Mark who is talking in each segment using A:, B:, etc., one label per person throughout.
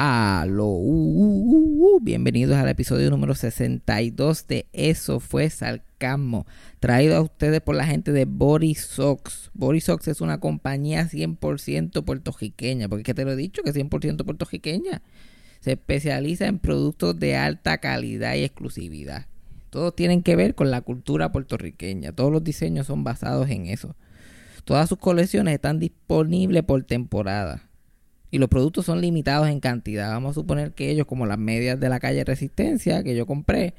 A: Aló, uh, uh, uh, bienvenidos al episodio número 62 de Eso fue Salcamo, traído a ustedes por la gente de. Body Socks es una compañía 100% puertorriqueña, porque te lo he dicho que es 100% puertorriqueña. Se especializa en productos de alta calidad y exclusividad. Todos tienen que ver con la cultura puertorriqueña. Todos los diseños son basados en eso. Todas sus colecciones están disponibles por temporada y los productos son limitados en cantidad. Vamos a suponer que ellos, como las medias de la calle Resistencia que yo compré,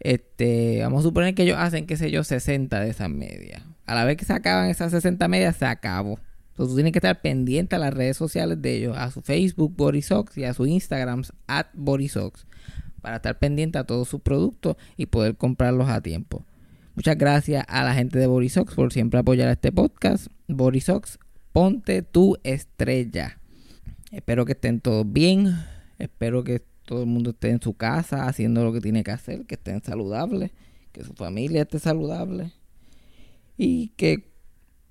A: este, vamos a suponer que ellos hacen, qué sé yo, 60 de esas medias. A la vez que se acaban esas 60 medias, se acabó. Entonces tú tienes que estar pendiente a las redes sociales de ellos, a su Facebook Bodysox y a su Instagram at Bodysox, para estar pendiente a todos sus productos y poder comprarlos a tiempo. Muchas gracias a la gente de Bodysox por siempre apoyar este podcast. Bodysox, ponte tu estrella. Espero que estén todos bien. Espero que todo el mundo esté en su casa haciendo lo que tiene que hacer, que estén saludables, que su familia esté saludable y que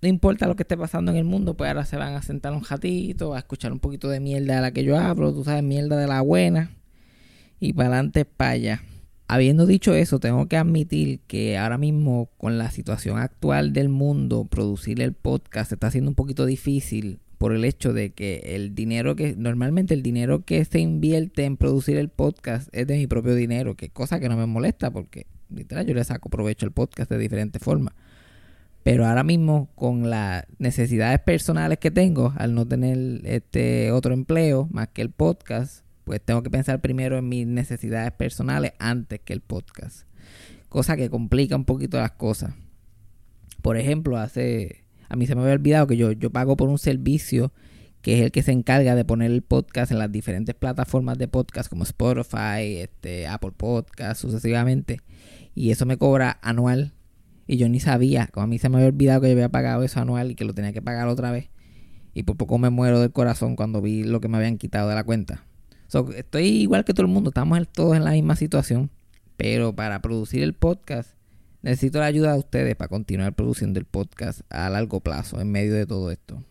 A: no importa lo que esté pasando en el mundo, pues ahora se van a sentar un ratito, a escuchar un poquito de mierda de la que yo hablo, tú sabes, mierda de la buena y para adelante para allá. Habiendo dicho eso, tengo que admitir que ahora mismo con la situación actual del mundo, producir el podcast está siendo un poquito difícil por el hecho de que el dinero que normalmente el dinero que se invierte en producir el podcast es de mi propio dinero, que cosa que no me molesta porque literal yo le saco provecho al podcast de diferentes formas. Pero ahora mismo con las necesidades personales que tengo al no tener este otro empleo más que el podcast, pues tengo que pensar primero en mis necesidades personales antes que el podcast. Cosa que complica un poquito las cosas. Por ejemplo, hace a mí se me había olvidado que yo, yo pago por un servicio que es el que se encarga de poner el podcast en las diferentes plataformas de podcast como Spotify, este, Apple Podcast, sucesivamente. Y eso me cobra anual. Y yo ni sabía, como a mí se me había olvidado que yo había pagado eso anual y que lo tenía que pagar otra vez. Y por poco me muero del corazón cuando vi lo que me habían quitado de la cuenta. estoy igual que todo el mundo, estamos todos en la misma situación. Pero para producir el podcast Necesito la ayuda de ustedes para continuar produciendo el podcast a largo plazo en medio de todo esto.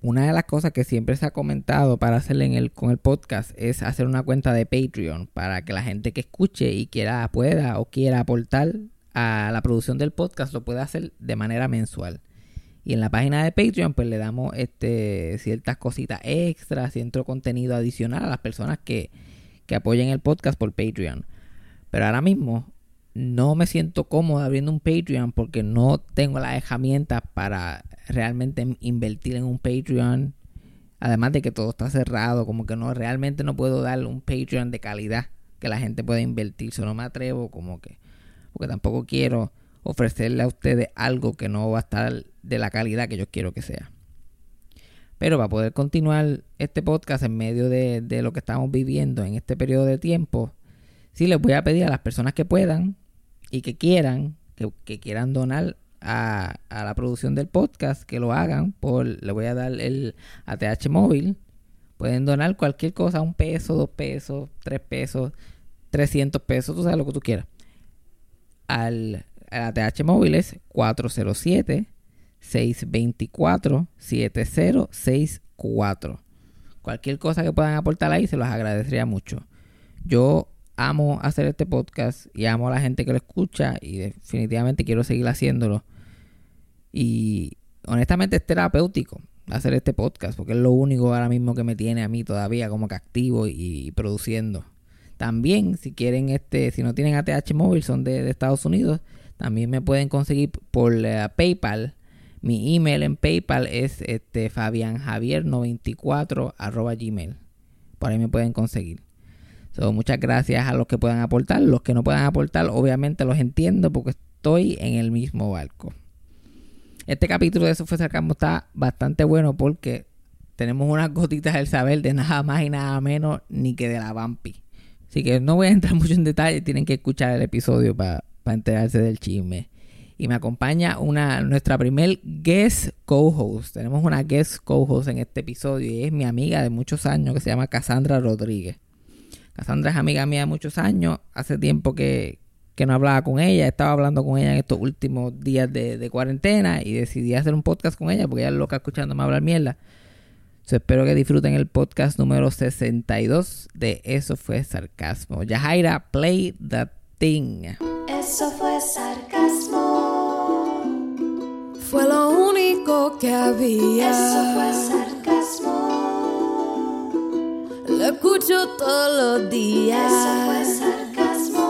A: Una de las cosas que siempre se ha comentado para hacer en el, con el podcast es hacer una cuenta de Patreon para que la gente que escuche y quiera, pueda o quiera aportar a la producción del podcast lo pueda hacer de manera mensual. Y en la página de Patreon pues le damos este, ciertas cositas extras, cierto contenido adicional a las personas que, que apoyen el podcast por Patreon. Pero ahora mismo no me siento cómodo abriendo un Patreon porque no tengo las herramientas para realmente invertir en un Patreon. Además de que todo está cerrado, como que no realmente no puedo dar un Patreon de calidad que la gente pueda invertir. Solo me atrevo, como que, porque tampoco quiero ofrecerle a ustedes algo que no va a estar de la calidad que yo quiero que sea. Pero para poder continuar este podcast en medio de, de lo que estamos viviendo en este periodo de tiempo, sí les voy a pedir a las personas que puedan y que quieran, que, quieran donar a, la producción del podcast, que lo hagan por, le voy a dar el ATH móvil. Pueden donar cualquier cosa, un peso, dos pesos, tres pesos, 300 pesos, tú sabes lo que tú quieras. Al, ATH móvil es 407 624 7064. Cualquier cosa que puedan aportar ahí se los agradecería mucho. Yo amo hacer este podcast y amo a la gente que lo escucha y definitivamente quiero seguir haciéndolo. Y honestamente es terapéutico hacer este podcast porque es lo único ahora mismo que me tiene a mí todavía como que activo y, produciendo. También si quieren este, si no tienen ATH móvil, son de, Estados Unidos, también me pueden conseguir por eh, PayPal. Mi email en PayPal es este fabianjavier94 gmail. Por ahí me pueden conseguir muchas gracias a los que puedan aportar. Los que no puedan aportar, obviamente los entiendo porque estoy en el mismo barco. Este capítulo de Eso fue está bastante bueno porque tenemos unas gotitas del saber de nada más y nada menos ni que de la Vampi. Así que no voy a entrar mucho en detalle, tienen que escuchar el episodio para enterarse del chisme. Y me acompaña una, nuestra primer guest co-host. Tenemos una guest co-host en este episodio y es mi amiga de muchos años que se llama Cassandra Rodríguez. Cassandra es amiga mía de muchos años. Hace tiempo que, no hablaba con ella. Estaba hablando con ella en estos últimos días de, cuarentena y decidí hacer un podcast con ella porque ella es loca escuchándome hablar mierda. espero que disfruten el podcast número 62 de Eso fue sarcasmo. Yajaira, play the thing.
B: Eso fue sarcasmo.
C: Fue lo único que había.
B: Eso fue sarcasmo.
C: Lo escucho todos los días.
B: Eso fue sarcasmo.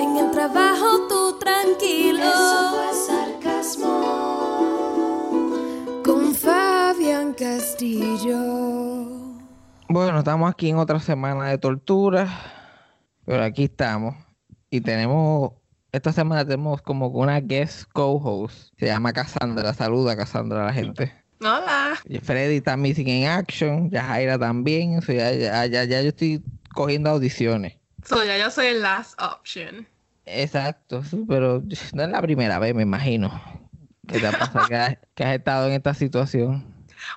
C: En el trabajo tú tranquilo.
B: Eso fue sarcasmo.
C: Con Fabián Castillo.
A: Bueno, estamos aquí en otra semana de tortura, pero aquí estamos y tenemos, esta semana tenemos como una guest co-host, se llama Cassandra, saluda Cassandra a la gente.
D: Hola.
A: Freddy está missing in action, Yajaira también, o sea, ya, ya, ya yo estoy cogiendo audiciones.
D: So, ya yo soy el last option.
A: Exacto, pero no es la primera vez, me imagino, que te ha pasado, que has, que has estado en esta situación.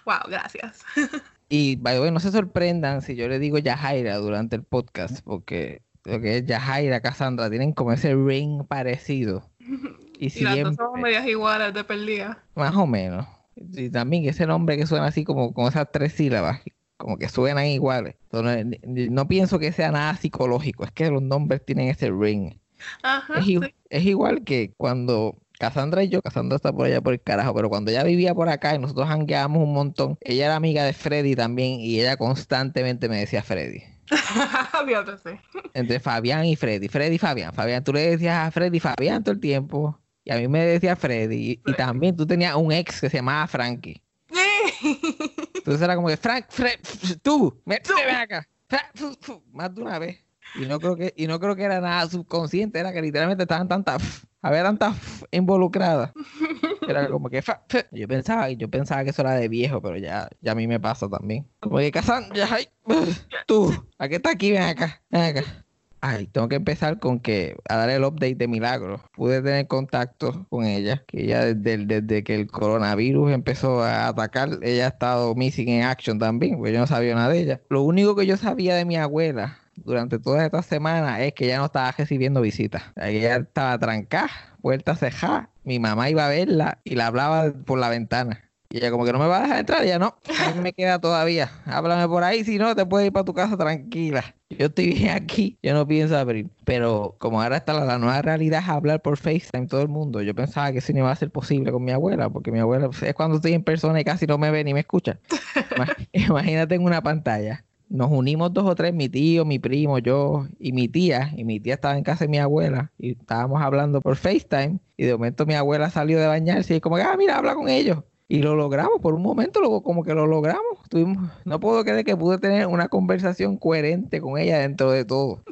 D: Wow, gracias.
A: Y, by the way, no se sorprendan si yo le digo Yajaira durante el podcast, porque lo que es Yajaira, Cassandra, tienen como ese ring parecido. Y
D: Y las dos somos
A: siempre,
D: medias iguales de perdida.
A: más o menos. Y también ese nombre que suena así como con esas tres sílabas, como que suenan iguales. Entonces, ni- no pienso que sea nada psicológico, es que los nombres tienen ese ring.
D: Ajá.
A: Es, i-
D: sí.
A: es igual que cuando Cassandra y yo, Cassandra está por allá por el carajo, pero cuando ella vivía por acá y nosotros hangueábamos un montón, ella era amiga de Freddy también y ella constantemente me decía Freddy. Entre Fabián y Freddy, Freddy y Fabián. Fabián, tú le decías a Freddy Fabián todo el tiempo y a mí me decía Freddy y, también tú tenías un ex que se llamaba Frankie. Entonces era como que Frank, Fred, tú, me,
D: Tú.
A: ven acá. Más de una vez. Y no creo que, y no creo que era nada subconsciente, era que literalmente estaban tantas, había tantas involucradas. Era como que fa- fa. yo pensaba, yo pensaba que eso era de viejo, pero ya, ya a mí me pasa también. Como que Casan, ya tú, ¿a qué está aquí? Ven acá, ven acá. Ay, tengo que empezar con que a dar el update de Milagro. Pude tener contacto con ella, que ella desde, desde que el coronavirus empezó a atacar, ella ha estado missing in action también, porque yo no sabía nada de ella. Lo único que yo sabía de mi abuela durante todas estas semanas es que ella no estaba recibiendo visitas. Ella estaba trancada, puerta cejada. Mi mamá iba a verla y la hablaba por la ventana. Y ella como que no me va a dejar entrar, y ella no, a me queda todavía. Háblame por ahí, si no, te puedes ir para tu casa tranquila. Yo estoy bien aquí, yo no pienso abrir. Pero como ahora está la, nueva realidad hablar por FaceTime todo el mundo, yo pensaba que eso no iba a ser posible con mi abuela, porque mi abuela es cuando estoy en persona y casi no me ve ni me escucha. Ima- Imagínate en una pantalla. Nos unimos dos o tres, mi tío, mi primo, yo y mi tía. Y mi tía estaba en casa de mi abuela y estábamos hablando por FaceTime. Y de momento mi abuela salió de bañarse y como ah, mira, habla con ellos. Y lo logramos, por un momento lo, como que lo logramos. Tuvimos, no puedo creer que pude tener una conversación coherente con ella dentro de todo.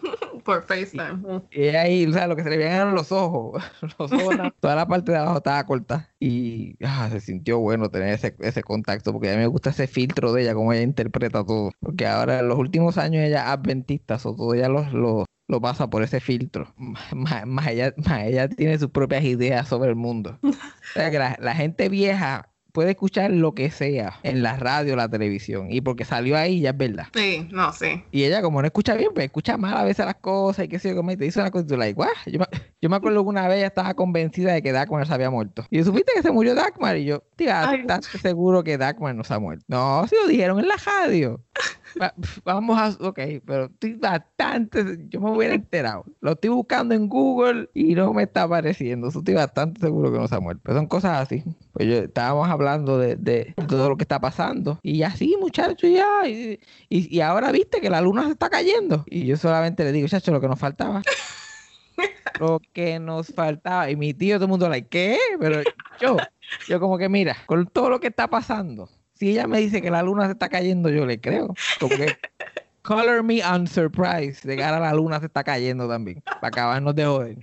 D: Por FaceTime.
A: Y ahí, o sea, lo que se le veían eran los ojos. Los ojos, toda la parte de abajo estaba corta. Y ah, se sintió bueno tener ese, ese contacto, porque a mí me gusta ese filtro de ella, cómo ella interpreta todo. Porque ahora en los últimos años ella es adventista, o todo ella lo, lo, lo pasa por ese filtro. Más, más ella, más ella tiene sus propias ideas sobre el mundo. O sea, que la, la gente vieja puede escuchar lo que sea en la radio, la televisión. Y porque salió ahí ya es verdad.
D: Sí, no, sí.
A: Y ella, como no escucha bien, pues escucha mal a veces las cosas y qué sé yo, como y te dice una cosa y tú, like. Yo me, yo me acuerdo que una vez ella estaba convencida de que Dagmar se había muerto. Y yo, ¿supiste que se murió Dagmar? Y yo,
D: Ay.
A: bastante seguro que Dagmar no se ha muerto. No, si lo dijeron en la radio. Va- Vamos a, ok, pero estoy bastante, yo me hubiera enterado. Lo estoy buscando en Google y no me está apareciendo. So, estoy bastante seguro que no se ha muerto. Pero son cosas así. Pues yo estábamos hablando de, de todo lo que está pasando. Y así, muchachos, ya. Y, y, y ahora viste que la luna se está cayendo. Y yo solamente le digo, chacho, lo que nos faltaba. lo que nos faltaba. Y mi tío, todo el mundo, like, ¿qué? Pero yo, yo como que mira, con todo lo que está pasando, si ella me dice que la luna se está cayendo, yo le creo. Como que color me unsurprised de que ahora la luna se está cayendo también. Para acabarnos de joder.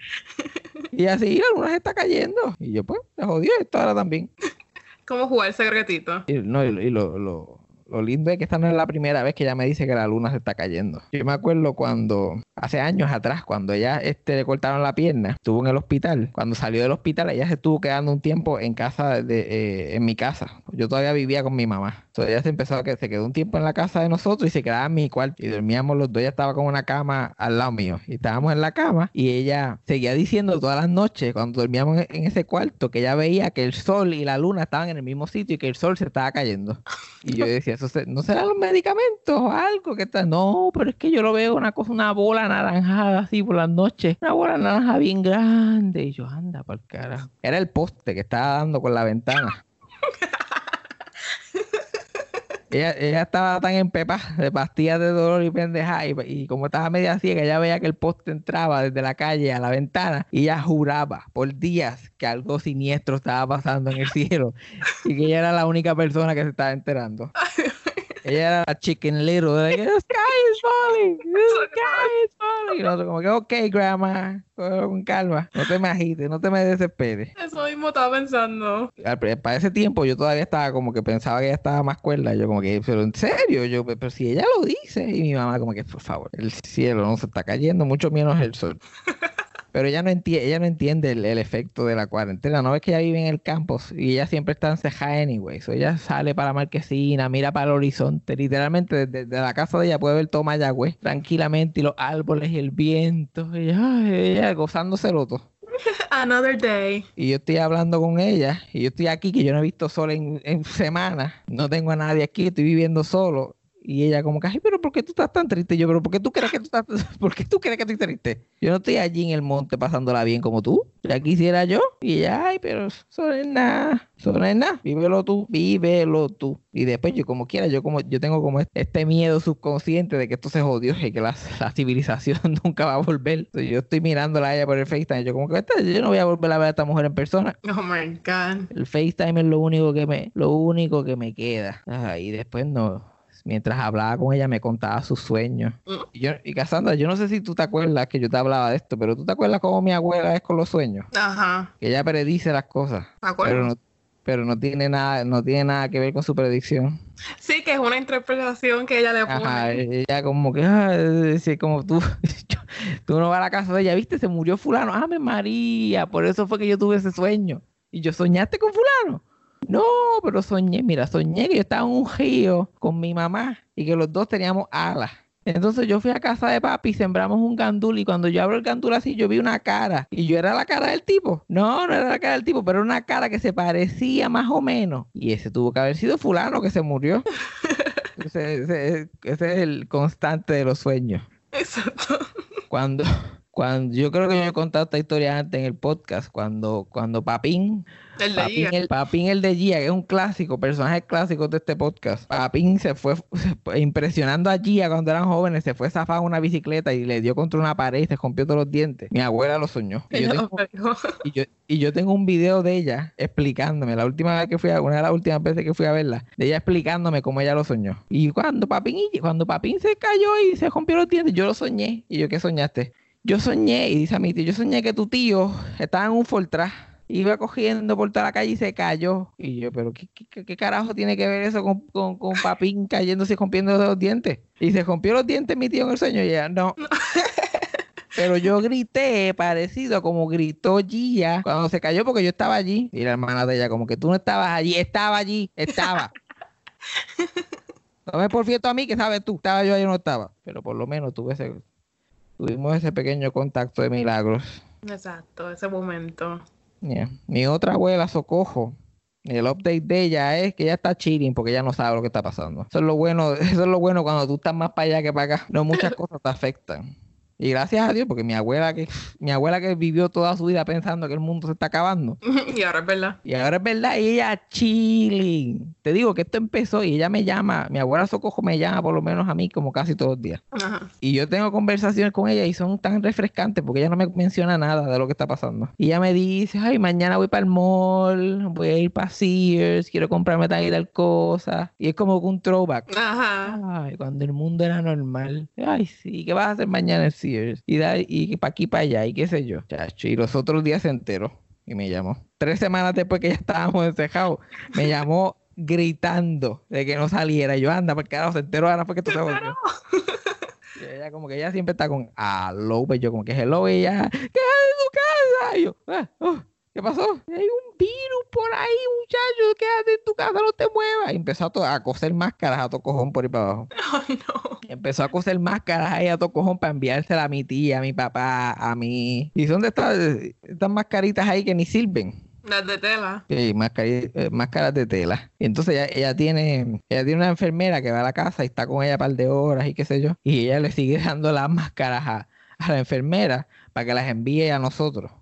A: Y así la luna se está cayendo. Y yo, pues, se jodió esto ahora también.
D: ¿Cómo jugar el secretito?
A: Y, no, y, y lo, lo, lo lindo es que esta no es la primera vez que ella me dice que la luna se está cayendo. Yo me acuerdo cuando, hace años atrás, cuando ella este, le cortaron la pierna, estuvo en el hospital. Cuando salió del hospital, ella se estuvo quedando un tiempo en casa, de, eh, en mi casa. Yo todavía vivía con mi mamá. Entonces ella se empezó a que se quedó un tiempo en la casa de nosotros y se quedaba en mi cuarto y dormíamos los dos. Ella estaba con una cama al lado mío y estábamos en la cama y ella seguía diciendo todas las noches cuando dormíamos en, ese cuarto que ella veía que el sol y la luna estaban en el mismo sitio y que el sol se estaba cayendo. Y yo decía, ¿eso se- no serán los medicamentos o algo que está? No, pero es que yo lo veo una cosa, una bola anaranjada así por las noches, una bola naranja bien grande. Y yo, anda, por carajo. Era el poste que estaba dando con la ventana. Ella, ella estaba tan empepada de pastillas de dolor y pendeja y, y como estaba media ciega, ella veía que el poste entraba desde la calle a la ventana y ella juraba por días que algo siniestro estaba pasando en el cielo y que ella era la única persona que se estaba enterando. Ella era chicken little, the sky is falling, the sky is falling. Y nosotros como que, ok, grandma, con calma, no te me agites, no te me desesperes.
D: Eso mismo estaba pensando.
A: Para ese tiempo yo todavía estaba como que pensaba que ella estaba más cuerda. Yo como que, pero en serio, yo, pero si ella lo dice. Y mi mamá como que, por favor, el cielo no se está cayendo, mucho menos el sol. Pero ella no entiende, ella no entiende el, el efecto de la cuarentena. No ves que ella vive en el campo y ella siempre está encejada anyway. So ella sale para la marquesina, mira para el horizonte. Literalmente desde, desde la casa de ella puede ver todo Mayagüez tranquilamente y los árboles y el viento. Y ella, ella gozándoselo todo.
D: Another day.
A: Y yo estoy hablando con ella, y yo estoy aquí, que yo no he visto sol en, en semanas, no tengo a nadie aquí, estoy viviendo solo. Y ella como que, ay, pero ¿por qué tú estás tan triste? Y yo, pero ¿por qué tú crees que tú estás, por qué tú crees que estoy triste? Yo no estoy allí en el monte pasándola bien como tú. Ya quisiera yo. Y ella, ay, pero eso no es nada. Eso no es nada. Vívelo tú, vívelo tú. Y después yo como quiera, yo como yo tengo como este- este miedo subconsciente de que esto se jodió y que la, la civilización nunca va a volver. Entonces, yo estoy mirándola a ella por el FaceTime. Yo como que "Esta- yo no voy a volver a ver a esta mujer en persona.
D: Oh my god.
A: El FaceTime es lo único que me, lo único que me queda. Ah, y después no. Mientras hablaba con ella me contaba sus sueños.
D: Mm.
A: Y, yo, y Cassandra, yo no sé si tú te acuerdas que yo te hablaba de esto, pero tú te acuerdas cómo mi abuela es con los sueños.
D: Ajá.
A: Que ella predice las cosas.
D: ¿De acuerdo?
A: Pero no, pero no tiene nada, no tiene nada que ver con su predicción.
D: Sí, que es una interpretación que ella le pone.
A: Ajá, ella como que, ah, sí, como tú, yo- tú no vas a la casa de ella, viste, se murió fulano, ¡Ame María, por eso fue que yo tuve ese sueño. Y yo soñaste con fulano. No, pero soñé, mira, soñé que yo estaba en un río con mi mamá y que los dos teníamos alas. Entonces yo fui a casa de papi y sembramos un gandul y cuando yo abro el gandul así yo vi una cara y yo era la cara del tipo. No, no era la cara del tipo, pero era una cara que se parecía más o menos. Y ese tuvo que haber sido fulano que se murió. Ese, ese- ese es el constante de los sueños.
D: Exacto.
A: Cuando, cuando yo creo que yo he contado esta historia antes en el podcast, cuando, cuando Papín,
D: El de
A: Papín el, Papín el de Gia, que es un clásico, personaje clásico de este podcast, Papín se fue impresionando a Gia cuando eran jóvenes, se fue zafado en una bicicleta y le dio contra una pared y se rompió todos los dientes. Mi abuela lo soñó. Y yo tengo- y yo, y yo tengo un video de ella explicándome, la última vez que fui a, una de las últimas veces que fui a verla, de ella explicándome cómo ella lo soñó. Y cuando Papín, y- cuando Papín se cayó y se rompió los dientes, yo lo soñé. Y yo, ¿qué soñaste? Yo soñé, y dice a mi tío, yo soñé que tu tío estaba en un Fortran, iba cogiendo por toda la calle y se cayó. Y yo, pero ¿qué, qué- qué- carajo tiene que ver eso con, con, con Papín cayéndose y rompiendo los dientes? Y se rompió los dientes mi tío en el sueño y ella, no. Pero yo grité parecido como gritó Gia cuando se cayó porque yo estaba allí. Y la hermana de ella, como que tú no estabas allí, estaba allí, estaba. No me porfieto a mí que sabes tú, estaba yo ahí no estaba. Pero por lo menos tuve ese, tuvimos ese pequeño contacto de milagros.
D: Exacto, ese momento.
A: Yeah. Mi otra abuela, Socojo, el update de ella es que ella está chilling porque ella no sabe lo que está pasando. Eso es lo bueno, eso es lo bueno cuando tú estás más para allá que para acá. No muchas cosas te afectan. Y gracias a Dios, porque mi abuela que mi abuela que vivió toda su vida pensando que el mundo se está acabando.
D: y ahora es verdad.
A: Y ahora es verdad, y ella chilling. Te digo que esto empezó y ella me llama, mi abuela Socojo me llama por lo menos a mí como casi todos los días.
D: Ajá.
A: Y yo tengo conversaciones con ella y son tan refrescantes porque ella no me menciona nada de lo que está pasando. Y ella me dice, ay, mañana voy para el mall, voy a ir para Sears, quiero comprarme tal y tal cosa. Y es como un throwback.
D: Ajá.
A: Ay, cuando el mundo era normal. Ay, sí, ¿qué vas a hacer mañana Sears? Y, da- y para aquí, para allá, y qué sé yo. Chacho, y los otros días se enteró y me llamó. Tres semanas después que ya estábamos encejados, me llamó gritando de que no saliera. Y yo, anda, porque carajo, se enteró ahora fue que tú se volvió. Y ella como que ella siempre está con hello, pues yo como que hello, y ella, ¿qué hay en su casa? Y yo, ah, oh, ¿Qué pasó? Hay un virus por ahí, muchacho, quédate en tu casa, no te muevas. Y empezó a, coser máscaras a todo cojón por ahí para abajo.
D: Ay, no.
A: Empezó a coser máscaras ahí a todo cojón para enviárselas a mi tía, a mi papá, a mí. ¿Y dónde están estas mascaritas ahí que ni sirven?
D: Las de tela.
A: Sí, eh, máscaras de tela. Y entonces ella, ella tiene, ella tiene una enfermera que va a la casa y está con ella un par de horas y qué sé yo. Y ella le sigue dando las máscaras a, a la enfermera para que las envíe a nosotros.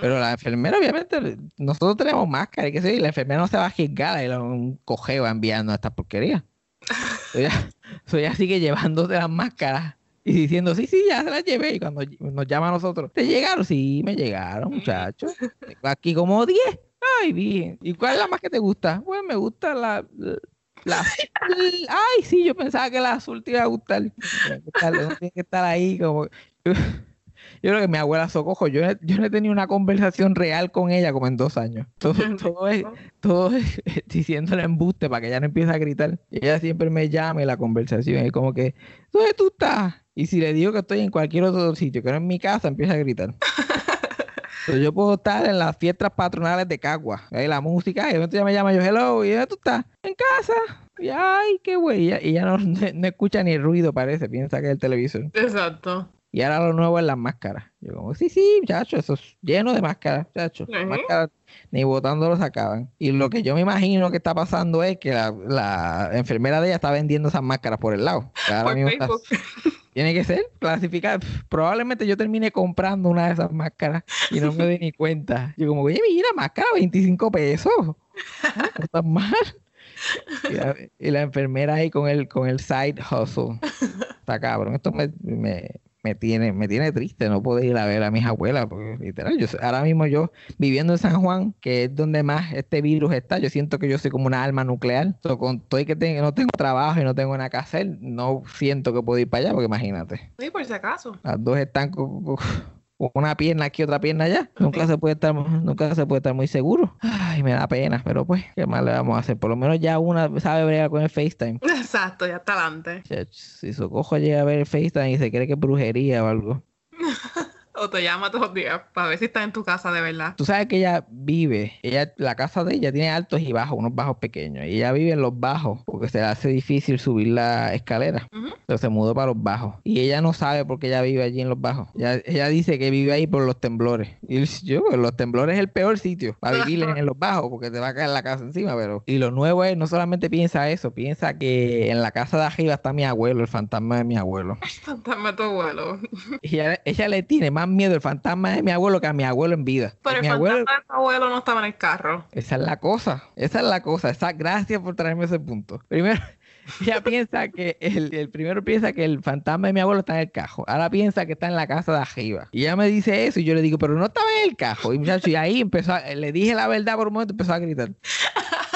A: Pero la enfermera, obviamente, nosotros tenemos máscara y qué sé yo, y la enfermera no se va a juzgar y un cojeo enviando esta porquería. So ella, ella sigue llevándote las máscaras y diciendo, sí, sí, ya se las llevé. Y cuando nos llama a nosotros, ¿te llegaron? Sí, me llegaron, muchachos. Tengo aquí como 10. Ay, bien. ¿Y cuál es la más que te gusta? Pues me gusta la... la- ay, sí, yo pensaba que la azul te iba a gustar. Tiene que estar ahí como... Yo creo que mi abuela Socojo, yo, no- yo no he tenido una conversación real con ella como en dos años. Todo, todo es, todo es diciéndole embuste para que ella no empiece a gritar. Y ella siempre me llama y la conversación es como que, ¿dónde tú estás? Y si le digo que estoy en cualquier otro sitio, que no en mi casa, empieza a gritar. Entonces yo puedo estar en las fiestas patronales de Cagua, ahí la música, y de ella me llama yo, hello, ¿y dónde tú estás? En casa. Y ay, qué güey. Y ella- ella no, no escucha ni el ruido, parece, piensa que es el televisor.
D: Exacto.
A: Y ahora lo nuevo es las máscaras. Yo como, sí, sí, muchacho, eso es lleno de máscaras, muchacho.
D: Ujú.
A: Máscaras ni botando los sacaban. Y lo que yo me imagino que está pasando es que la, la enfermera de ella está vendiendo esas máscaras por el lado.
D: Por
A: mismo está-
D: Facebook.
A: tiene que ser clasificada. Probablemente yo termine comprando una de esas máscaras y no me doy ni cuenta. Yo como, oye, mira, máscara, 25 pesos. No está mal. Y la, y la enfermera ahí con el, con el side hustle. Está cabrón. Esto me, me, me tiene, me tiene triste no poder ir a ver a mis abuelas. Porque literal, yo, ahora mismo yo viviendo en San Juan, que es donde más este virus está, yo siento que yo soy como una alma nuclear. So, con todo y que tengo, no tengo trabajo y no tengo nada que hacer, no siento que puedo ir para allá, porque imagínate.
D: Sí, por si acaso.
A: Las dos están una pierna aquí, otra pierna allá. Nunca se puede estar, nunca se puede estar muy seguro. Ay, me da pena, pero pues, ¿qué más le vamos a hacer? Por lo menos ya una sabe bregar con el FaceTime.
D: Exacto, ya está adelante.
A: Si Socojo llega a ver el FaceTime y se cree que es brujería o algo.
D: O te llama todos los días para ver si estás en tu casa de verdad.
A: Tú sabes que ella vive, ella, la casa de ella tiene altos y bajos, unos bajos pequeños. Y ella vive en los bajos porque se le hace difícil subir la escalera.
D: Ujú.
A: Entonces se mudó para los bajos. Y ella no sabe por qué ella vive allí en los bajos. Ella, ella dice que vive ahí por los temblores. Y yo, pues, los temblores es el peor sitio para vivir en, los bajos porque te va a caer la casa encima. pero Y lo nuevo es, no solamente piensa eso, piensa que en la casa de arriba está mi abuelo, el fantasma de mi abuelo.
D: Fantasma de tu abuelo.
A: Y ella, ella le tiene más miedo al fantasma de mi abuelo que a mi abuelo en vida.
D: Pero el
A: mi abuelo,
D: fantasma de tu abuelo no estaba en el carro.
A: esa es la cosa, esa es la cosa. Esa, gracias por traerme ese punto. Primero, ella piensa que el, el primero piensa que el fantasma de mi abuelo está en el cajo. Ahora piensa que está en la casa de arriba. Y ella me dice eso y yo le digo, pero no estaba en el cajo. Y muchacho, y ahí empezó, a- le dije la verdad por un momento, empezó a gritar.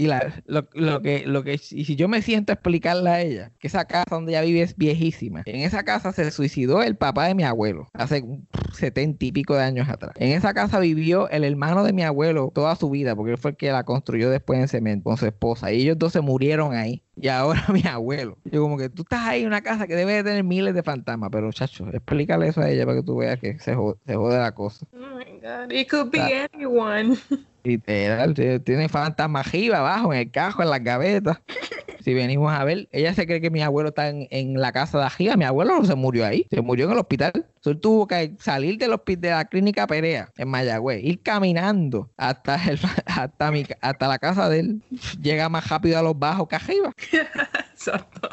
A: Y la- lo, lo que, lo que, y si yo me siento a explicarle a ella que esa casa donde ella vive es viejísima. En esa casa se suicidó el papá de mi abuelo hace setenta y pico de años atrás. En esa casa vivió el hermano de mi abuelo toda su vida, porque él fue el que la construyó después en cemento con su esposa. Y ellos dos se murieron ahí. Y ahora mi abuelo. Yo como que tú estás ahí en una casa que debe de tener miles de fantasmas, pero chacho, explícale eso a ella para que tú veas que se jode, se jode la cosa.
D: Oh my god. It could be anyone.
A: Literal, tiene- fantasmas arriba, abajo, en el cajo, en las gavetas. Si venimos a ver, ella se cree que mi abuelo está en, en la casa de arriba. Mi abuelo no se murió ahí, se murió en el hospital. Él tuvo que salir del hospital, de la clínica Perea, en Mayagüez, ir caminando hasta, el, hasta, mi, hasta la casa de él. Llega más rápido a los bajos que arriba.
D: Exacto.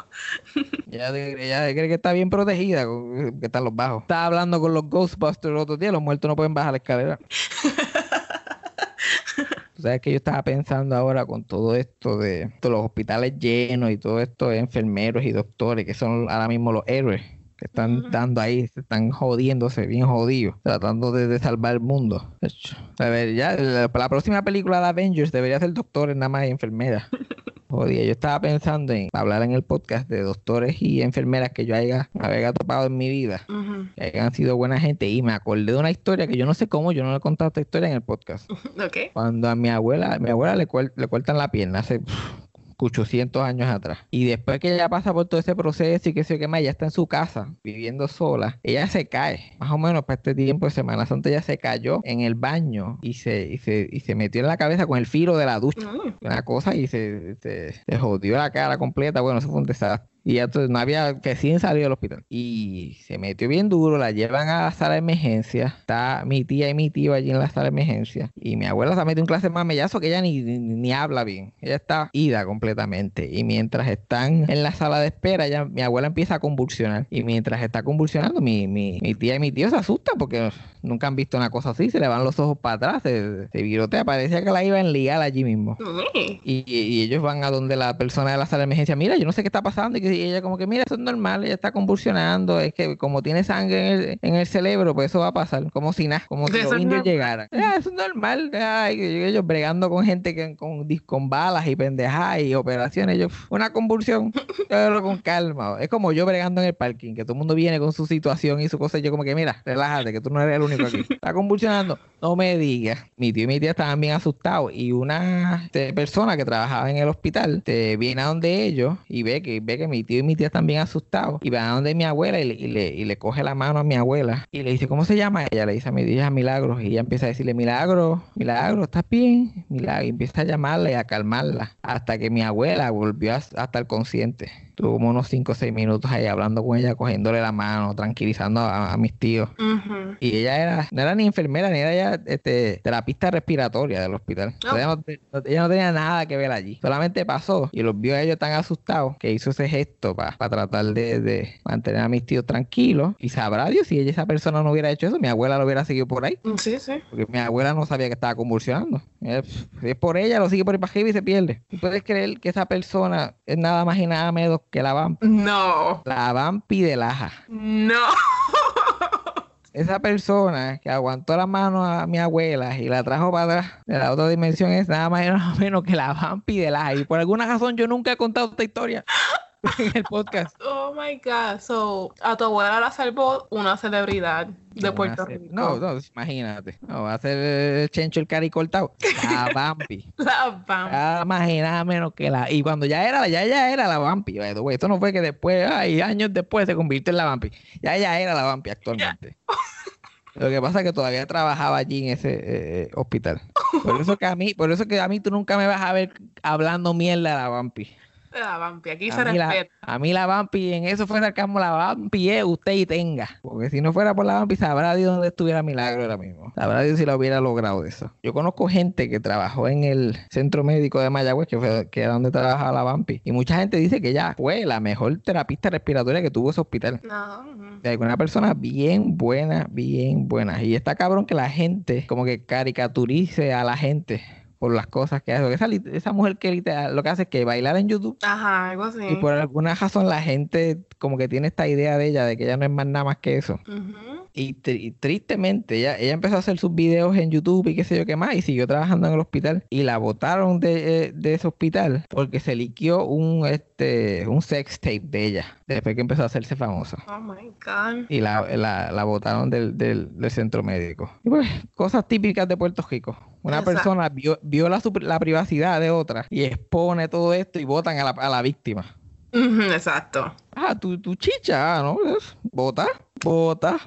A: Ella, ella cree que está bien protegida, que están los bajos. Estaba hablando con los Ghostbusters el otro día, los muertos no pueden bajar la escalera. Tú sabes que yo estaba pensando ahora con todo esto de los hospitales llenos y todo esto de enfermeros y doctores, que son ahora mismo los héroes que están dando ahí, se están jodiéndose, bien jodidos, tratando de, de salvar el mundo. A ver, ya la, la próxima película de Avengers debería ser doctores nada más y enfermeras. Jodía, yo estaba pensando en hablar en el podcast de doctores y enfermeras que yo haya, haya topado en mi vida,
D: Ujú.
A: que hayan sido buena gente y me acordé de una historia que yo no sé cómo, yo no le he contado esta historia en el podcast.
D: Ok.
A: Cuando a mi abuela, a mi abuela le, cuel- le cortan la pierna hace 800 años atrás. Y después que ella pasa por todo ese proceso y que se quema, ella está en su casa viviendo sola. Ella se cae, más o menos para este tiempo de Semana Santa, ella se cayó en el baño y se, y se, y se metió en la cabeza con el filo de la ducha. Una cosa y se, se, se jodió la cara completa. Bueno, eso fue un desastre. Y ya entonces no había que sin salir del hospital. Y se metió bien duro, la llevan a la sala de emergencia. Está mi tía y mi tío allí en la sala de emergencia. Y mi abuela se metió un clase más mellazo que ella ni, ni, ni habla bien. Ella está ida completamente. Y mientras están en la sala de espera, ya, mi abuela empieza a convulsionar. Y mientras está convulsionando, mi, mi, mi tía y mi tío se asustan porque nunca han visto una cosa así. Se le van los ojos para atrás, se, se virotea. Parecía que la iban a ligar allí mismo. Y, y ellos van a donde la persona de la sala de emergencia, mira, yo no sé qué está pasando. Y, que- y ella como que, mira, eso es normal, ella está convulsionando. Es que como tiene sangre en el, en el cerebro, pues eso va a pasar. Como si nada, como si los indios
D: normal.
A: llegaran. Ah, eso es normal. Ay, ellos bregando con gente que, con, con balas y pendejadas y operaciones. Yo, una convulsión, pero con calma. Es como yo bregando en el parking, que todo el mundo viene con su situación y su cosa. Y yo como que, mira, relájate, que tú no eres el único aquí. Está convulsionando. No me digas. Mi tío y mi tía estaban bien asustados. Y una este, persona que trabajaba en el hospital te viene a donde ellos y ve que, ve que mi tío y mi tía bien asustados. Y va a donde mi abuela y le, y le, y le coge la mano a mi abuela. Y le dice, ¿cómo se llama? Ella le dice a mi tía Milagros. Y ella empieza a decirle, Milagro, Milagro, ¿estás bien? Milagro. Y empieza a llamarla y a calmarla. Hasta que mi abuela volvió a, a estar consciente. Tuvo como unos 5 o 6 minutos ahí hablando con ella, cogiéndole la mano, tranquilizando a, a mis tíos. Y ella era, no era ni enfermera, ni era ella este, terapista respiratoria del hospital.
D: Oh.
A: Ella, no, te- no- ella no tenía nada que ver allí. Solamente pasó y los vio a ellos tan asustados que hizo ese gesto para tratar de, de mantener a mis tíos tranquilos. Y sabrá Dios si ella, esa persona no hubiera hecho eso, mi abuela lo hubiera seguido por ahí.
D: Sí, sí.
A: Porque mi abuela no sabía que estaba convulsionando. Eh, es por ella, lo sigue por para arriba y se pierde. ¿Y puedes creer que esa persona es nada más y nada menos que la vampi?
D: No.
A: La vampi de Laja.
D: No.
A: Esa persona que aguantó la mano a mi abuela y la trajo para atrás de la otra dimensión es nada más y nada menos que la vampi de la Y por alguna razón yo nunca he contado esta historia en el podcast.
D: Oh my God. So, a tu abuela la salvó una celebridad de
A: No,
D: Puerto Rico.
A: No, no, imagínate. No, va a ser el chencho el cari cortado. La vampi.
D: La Bam.
A: Nada más y nada menos que la. Y cuando ya era, ya, ya era la way. Esto no fue que después, ay, años después se convirtió en la vampi. Ya ya era la vampi actualmente. Lo que pasa es que todavía trabajaba allí en ese eh, hospital. Por eso que a mí, por eso que a mí tú nunca me vas a ver hablando mierda de la
D: La. Aquí
A: A
D: se
A: la,
D: respeta.
A: a mí la vampi, en eso fue sarcasmo, la vampi es usted y tenga. Porque si no fuera por la vampi, sabrá Dios dónde estuviera Milagro ahora mismo. Sabrá Dios si lo hubiera logrado eso. Yo conozco gente que trabajó en el centro médico de Mayagüez, que, fue, que era donde trabajaba la vampi. Y mucha gente dice que ella fue la mejor terapista respiratoria que tuvo ese hospital.
D: No.
A: una persona bien buena, bien buena. Y está cabrón que la gente como que caricaturice a la gente por las cosas que hace. Esa, esa mujer que literal lo que hace es que bailar en YouTube
D: Ajá, algo así.
A: y por alguna razón la gente como que tiene esta idea de ella de que ella no es más nada más que eso.
D: Ujú.
A: Y, tri- y tristemente ella, ella empezó a hacer sus videos en YouTube y qué sé yo qué más y siguió trabajando en el hospital y la botaron de, eh, de ese hospital porque se liquió un, este, un sex tape de ella después que empezó a hacerse famosa.
D: Oh my God.
A: Y la, la, la botaron del, del, del centro médico. Y pues, cosas típicas de Puerto Rico. Una
D: Exacto.
A: persona vio- viola su- la privacidad de otra y expone todo esto y votan a la, a la víctima.
D: Exacto.
A: Ah, tu, tu chicha, ah, ¿no? Vota,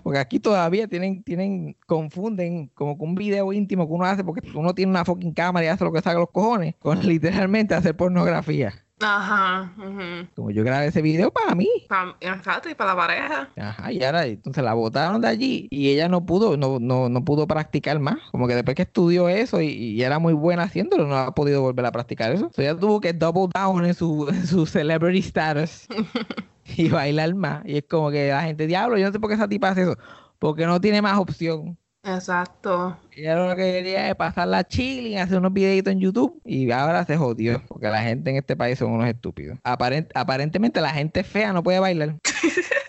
A: Porque aquí todavía tienen, tienen, confunden como que un video íntimo que uno hace porque uno tiene una fucking cámara y hace lo que saca los cojones con literalmente hacer pornografía.
D: Ajá. ujú.
A: Como yo grabé ese video para mí.
D: Pa- Exacto, y para la pareja.
A: Ajá, y ahora entonces la botaron de allí y ella no pudo, no, no, no pudo practicar más. Como que después que estudió eso y, y era muy buena haciéndolo, no ha podido volver a practicar eso. So ella tuvo que double down en su, en su celebrity status y bailar más. Y es como que la gente, diablo, yo no sé por qué esa tipa hace eso. Porque no tiene más opción.
D: Exacto.
A: Ella lo que quería es pasarla chilling, hacer unos videitos en YouTube y ahora se jodió. Porque la gente en este país son unos estúpidos. Aparent- aparentemente la gente fea no puede bailar.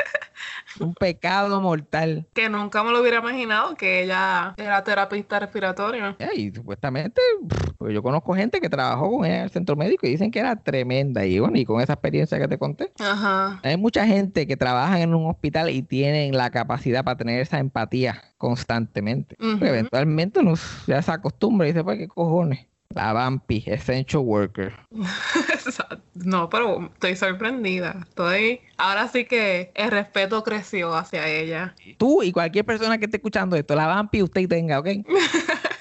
A: Un pecado mortal.
D: Que nunca me lo hubiera imaginado que ella era terapista respiratoria.
A: Y supuestamente, pues yo conozco gente que trabajó con ella en el centro médico y dicen que era tremenda. Y bueno, y con esa experiencia que te conté.
D: Ajá.
A: Hay mucha gente que trabaja en un hospital y tienen la capacidad para tener esa empatía constantemente. Eventualmente uno ya se acostumbra y dice, pues, ¿qué cojones? La Vampi, Essential Worker.
D: no, pero estoy sorprendida. Estoy. Ahora sí que el respeto creció hacia ella.
A: Tú y cualquier persona que esté escuchando esto, la Vampi usted tenga, ¿ok?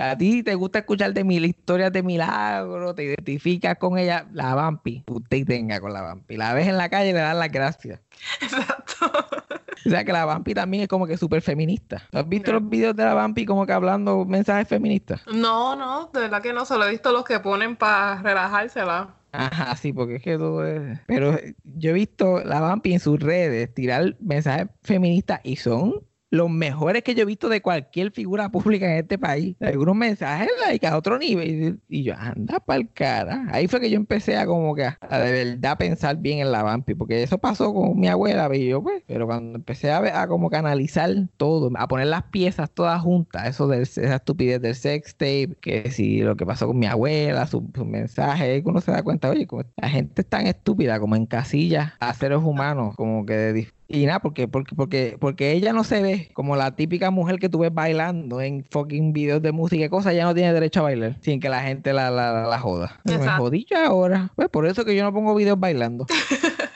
A: A ti te gusta escuchar de mil historias de milagros, te identificas con ella, la vampi, usted tenga con la vampi. La ves en la calle y le das las gracias.
D: Exacto.
A: O sea que la vampi también es como que súper feminista. ¿Has visto los videos de la vampi como que hablando mensajes feministas?
D: No, no, de verdad que no, solo he visto los que ponen para relajársela.
A: Ajá, sí, porque es que todo es... Pero yo he visto la vampi en sus redes tirar mensajes feministas y son los mejores que yo he visto de cualquier figura pública en este país. Algunos mensajes like, a otro nivel. Y yo, anda pa'l cara. Ahí fue que yo empecé a como que a, de verdad pensar bien en la vampi. Porque eso pasó con mi abuela, y yo, pues. Pero cuando empecé a, a como que analizar todo, a poner las piezas todas juntas, eso de esa estupidez del sex tape, que si lo que pasó con mi abuela, su, su mensaje, ahí uno se da cuenta, oye, la gente es tan estúpida como en casillas a seres humanos, como que de y nada, porque, porque, porque, porque ella no se ve como la típica mujer que tú ves bailando en fucking videos de música y cosas, ella no tiene derecho a bailar sin que la gente la, la, la, joda. Me
D: Exacto.
A: jodí yo ahora. Pues por eso que yo no pongo videos bailando.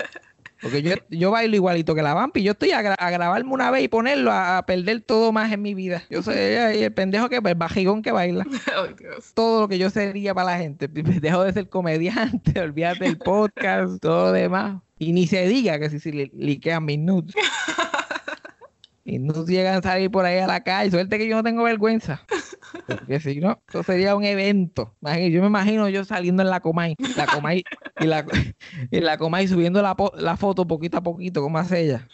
A: Porque yo, yo bailo igualito que la vampi. Yo estoy a, gra- a grabarme una vez y ponerlo a, a perder todo más en mi vida. Yo soy el pendejo que el bajigón que baila.
D: Dios.
A: Todo lo que yo sería para la gente. Dejo de ser comediante, olvídate del podcast, todo lo demás. Y ni se diga que si se li- liquean mis nudes. Mis nudes llegan a salir por ahí a la calle. Suerte que yo no tengo vergüenza. Porque si no, eso sería un evento. Yo me imagino yo saliendo en la Comay. La Comay y la, y la Comay subiendo la, la foto poquito a poquito, como hace ella.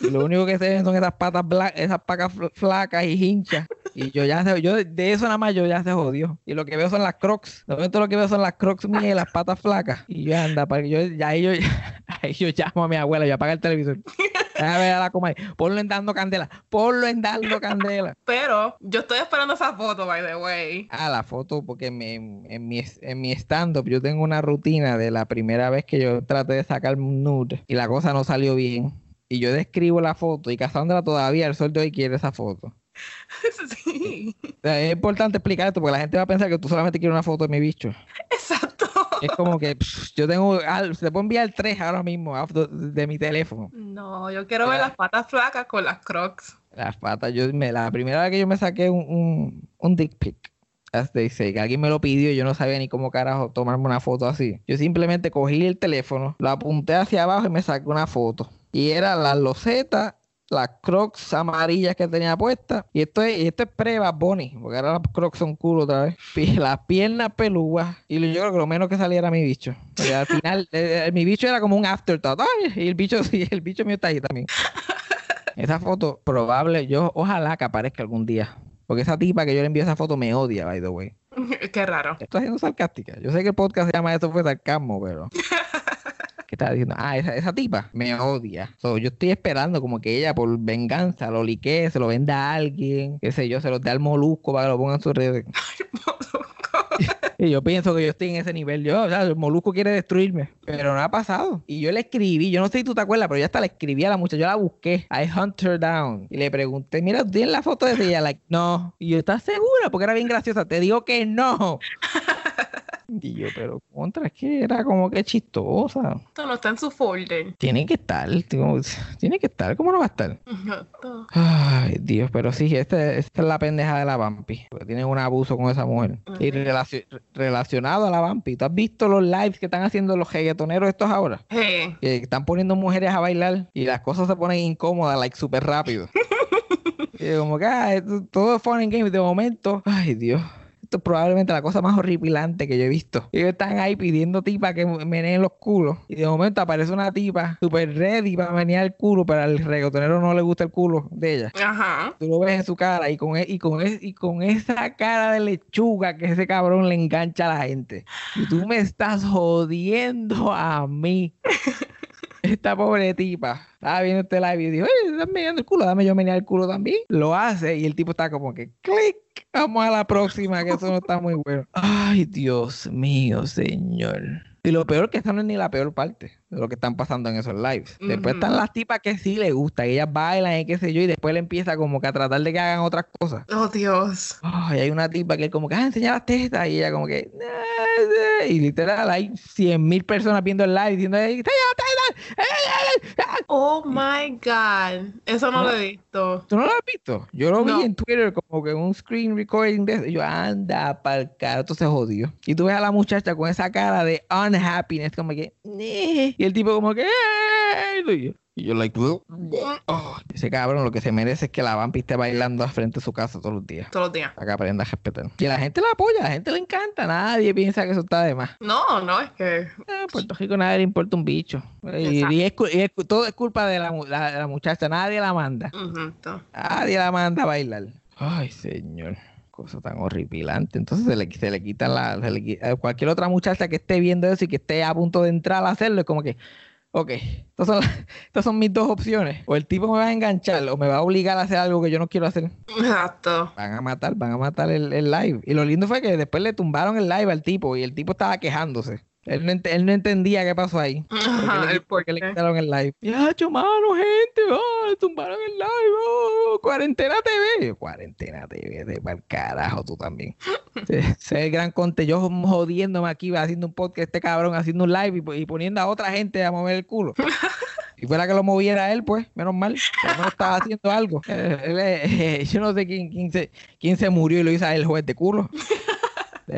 A: Y lo único que se ven son esas patas bla- esas pacas fl- flacas y hinchas. Y yo ya sé, yo de- eso nada más yo ya se jodió. Y lo que veo son las crocs. De momento lo que veo son las crocs mías y las patas flacas. Y yo anda, para que yo, ya ahí yo, ahí yo llamo a mi abuela, yo apaga el televisor. Déjame ver a la Comay. Ponlo en dando candela. Ponlo en dando candela.
D: Pero yo estoy esperando esa foto, by the way.
A: Ah, la foto, porque me- en, mi, en mi stand-up yo tengo una rutina de la primera vez que yo traté de sacar un nude y la cosa no salió bien. Y yo describo la foto y Cassandra todavía el sol de hoy quiere esa foto.
D: Sí,
A: O sea, es importante explicar esto porque la gente va a pensar que tú solamente quieres una foto de mi bicho.
D: exacto.
A: Es como que pff, yo tengo, al- se puede enviar tres ahora mismo de mi teléfono.
D: No, yo quiero ver las patas flacas con las crocs.
A: Las patas, yo me, la primera vez que yo me saqué un, un, un dick pic, as they say, que alguien me lo pidió y yo no sabía ni cómo carajo tomarme una foto así. Yo simplemente cogí el teléfono, lo apunté hacia abajo y me saqué una foto. Y era la loseta, las crocs amarillas que tenía puestas. Y esto es, y esto es pre-Bad Bunny, porque ahora las crocs son cool otra vez. Las piernas pelúas. Y yo creo que lo menos que salía era mi bicho. Porque al final, eh, eh, mi bicho era como un afterthought. Ay, y el bicho, sí, el bicho mío está ahí también. Esa foto, probable, yo ojalá que aparezca algún día. Porque esa tipa que yo le envío esa foto me odia, by the way.
D: Qué raro.
A: Estoy haciendo sarcástica. Yo sé que el podcast se llama Eso fue sarcasmo, pero. ¿Qué estaba diciendo? Ah, esa, esa tipa me odia. So, yo estoy esperando como que ella por venganza lo liquee, se lo venda a alguien, qué sé yo, se lo dé al molusco para que lo ponga en sus redes. Y yo pienso que yo estoy en ese nivel. Yo, o sea, el molusco quiere destruirme. Pero no ha pasado. Y yo le escribí, yo no sé si tú te acuerdas, pero yo hasta le escribí a la muchacha, yo la busqué. I hunt her down. Y le pregunté, mira, ¿tú tienes la foto de ella? Like, no. Y yo, ¿estás segura? Porque era bien graciosa. Te digo que no. Y yo, pero contra, es que era como que chistosa.
D: Esto no está en su folder.
A: Tiene que estar, tío, tiene que estar, ¿cómo no va a estar?
D: Exacto.
A: Ay, Dios, pero sí, este, esta es la pendeja de la Vampi. Porque tienen un abuso con esa mujer. Y relacionado a la Vampi, ¿tú has visto los lives que están haciendo los reggaetoneros estos ahora?
D: Hey,
A: Que están poniendo mujeres a bailar y las cosas se ponen incómodas, like, súper rápido. y como que, ah, todo es fun and game. De momento, ay, Dios. Probablemente la cosa más horripilante que yo he visto. Ellos están ahí pidiendo tipas que meneen los culos. Y de momento aparece una tipa súper ready para menear el culo, pero al reggaetonero no le gusta el culo de ella.
D: ajá.
A: Tú lo ves en su cara y con, e- y, con y con esa cara de lechuga que ese cabrón le engancha a la gente. Y tú me estás jodiendo a mí. Esta pobre tipa estaba viendo este live y dijo, oye, estás meneando el culo, dame yo menear el culo también. Lo hace y el tipo está como que, clic, vamos a la próxima, que eso no está muy bueno. Ay, Dios mío, señor. Y lo peor que esta no es ni la peor parte de lo que están pasando en esos lives. Después están las tipas que sí le gusta, y ellas bailan y qué sé yo, y después le empieza como que a tratar de que hagan otras cosas.
D: Oh, Dios.
A: Ay, hay una tipa que como que, ah, enseña las tetas, y ella como que, "Eh, eh", y literal hay 100 mil personas viendo el live diciendo, "Enseña las tetas, eh, eh, eh".
D: Oh my God. Eso no
A: No.
D: lo he visto.
A: ¿Tú no lo has visto? Yo lo vi
D: No.
A: en Twitter como que un screen recording de eso. Yo, anda pa'l cara, esto se jodió. Y tú ves a la muchacha con esa cara de unhappiness, como que, "Nee". y el tipo como que, y yo, y yo like, "Well, oh". ese cabrón lo que se merece es que la vampi esté bailando al frente de su casa todos los días.
D: Todos los días.
A: Para que aprenda a respetar. Y la gente la apoya, la gente le encanta. Nadie piensa que eso está de más.
D: No, no, es que.
A: Ah, Puerto Rico nadie le importa un bicho. Y, es y todo es culpa de la, la- la muchacha. Nadie la manda.
D: To-
A: Nadie la manda a bailar. Ay, señor. Cosa tan horripilante. Entonces se le, se le quitan la. se le a cualquier otra muchacha que esté viendo eso y que esté a punto de entrar a hacerlo, es como que. Ok, estas son, las- estas son mis dos opciones. O el tipo me va a enganchar o me va a obligar a hacer algo que yo no quiero hacer.
D: Exacto.
A: Van a matar, van a matar el, el live. Y lo lindo fue que después le tumbaron el live al tipo y el tipo estaba quejándose. Él no, ent- él no entendía qué pasó ahí. ¿Por qué
D: Ajá,
A: le,
D: el
A: le quitaron el live? Ya, mano, gente, oh, tumbaron el live, oh, cuarentena TV. Cuarentena TV, de para carajo tú también. Ese es el gran conte. Yo jodiéndome aquí, haciendo un podcast, este cabrón haciendo un live y, po- y poniendo a otra gente a mover el culo. Si fuera que lo moviera él, pues, menos mal. Menos estaba haciendo algo. Eh, eh, yo no sé quién, quién, se, quién se murió y lo hizo él juez de culo.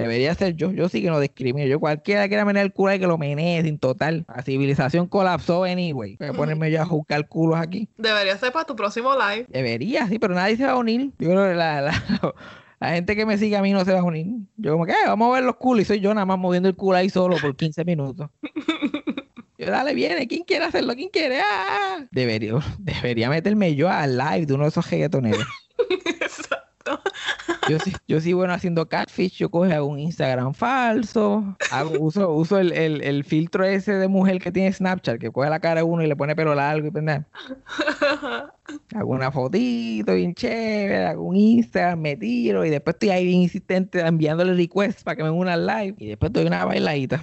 A: Debería ser yo. Yo sí que no discrimino. Yo cualquiera que quiera menear el culo hay que lo menee sin total. La civilización colapsó anyway. Voy a ponerme yo a juzgar culos aquí.
D: Debería ser para tu próximo live.
A: Debería, sí, pero nadie se va a unir. Yo creo que la, la, la gente que me sigue a mí no se va a unir. Yo como que, "Eh, vamos a ver los culos. Y soy yo nada más moviendo el culo ahí solo por 15 minutos. Yo, dale, viene. ¿Quién quiere hacerlo? ¿Quién quiere? ¡Ah! Debería, debería meterme yo al live de uno de esos reggaetoneros. Yo sí, yo sí bueno haciendo catfish, yo cojo hago un Instagram falso, hago, uso, uso el, el- el filtro ese de mujer que tiene Snapchat, que coge la cara de uno y le pone pelo largo y pendeja. Hago una fotito bien chévere, hago un Instagram, me tiro y después estoy ahí bien insistente enviándole requests para que me una live y después doy una bailadita.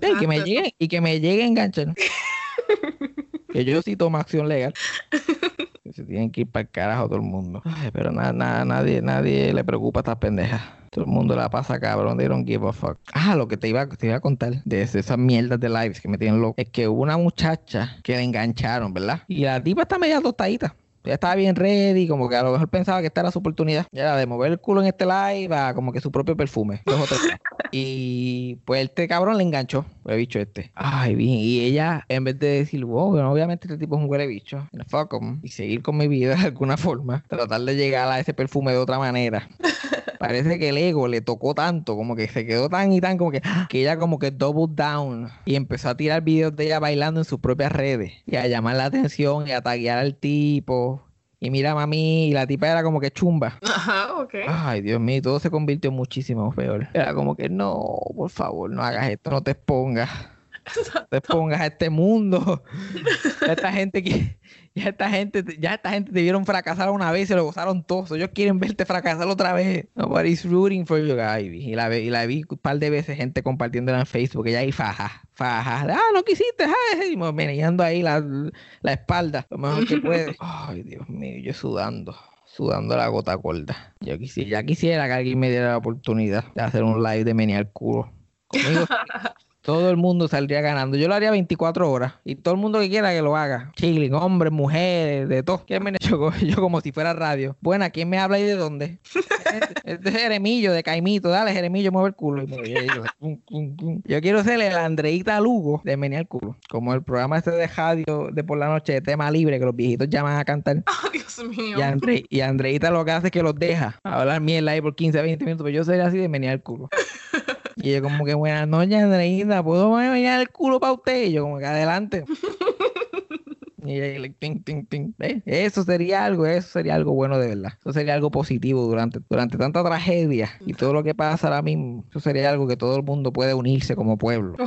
A: Y que me lleguen, y que me llegue enganchar. que yo sí tomo acción legal. Se tienen que ir para el carajo todo el mundo. Ay, pero nada, nada, nadie, nadie le preocupa a estas pendejas. Todo el mundo la pasa cabrón, they don't give a fuck. Ah, lo que te iba, te iba a contar de es- esas mierdas de lives que me tienen loco. Es que hubo una muchacha que la engancharon, ¿verdad? Y la tipa está media tostadita. Ella estaba bien ready, como que a lo mejor pensaba que esta era su oportunidad. Ya era de mover el culo en este live a como que su propio perfume. Dos o tres. Y pues este cabrón le enganchó, el bicho este. Ay, bien. Y ella, en vez de decir, wow, bueno, obviamente este tipo es un huele bicho, fuck 'em", y seguir con mi vida de alguna forma, tratar de llegar a ese perfume de otra manera. Parece que el ego le tocó tanto, como que se quedó tan y tan, como que, que ella como que double down y empezó a tirar videos de ella bailando en sus propias redes y a llamar la atención y a taguear al tipo. Y mira, mami, y la tipa era como que chumba.
D: Ajá, ok.
A: Ay, Dios mío, todo se convirtió en muchísimo peor. Era como que no, por favor, no hagas esto, no te expongas. No te expongas a este mundo. Esta gente que ya esta gente, ya esta gente te vieron fracasar una vez y se lo gozaron todos. Ellos quieren verte fracasar otra vez. Nobody's rooting for you. Y la, y la vi un par de veces gente compartiéndola en Facebook. Ella ahí faja, faja. Ah, no quisiste, ah, y meneando ahí la, la espalda. Lo mejor que puede. Ay, Dios mío, yo sudando sudando la gota gorda. Yo quisiera, ya quisiera que alguien me diera la oportunidad de hacer un live de menear culo. Conmigo todo el mundo saldría ganando. Yo lo haría 24 horas. Y todo el mundo que quiera que lo haga. Chilling, hombres, mujeres, de todo. ¿Quién me yo, yo como si fuera radio. Buena, ¿quién me habla y de dónde? Es de Jeremillo, de Caimito. Dale, Jeremillo, mueve el culo. Yo, quiero ser el Andreita Lugo de menear culo. Como el programa este de radio de por la noche de tema libre que los viejitos llaman a cantar.
D: Oh, Dios mío.
A: Y, Andre, y Andreita lo que hace es que los deja a hablar mierda ahí por 15, 20 minutos. Pero yo sería así de menear el culo. Y yo como que buenas noches, Andreita, ¿puedo menear el culo para usted? Y yo como que adelante. Y like, ting, ting, ting. ¿Ves? Eso sería algo, eso sería algo bueno de verdad. Eso sería algo positivo durante, durante tanta tragedia y todo lo que pasa ahora mismo. Eso sería algo que todo el mundo puede unirse como pueblo.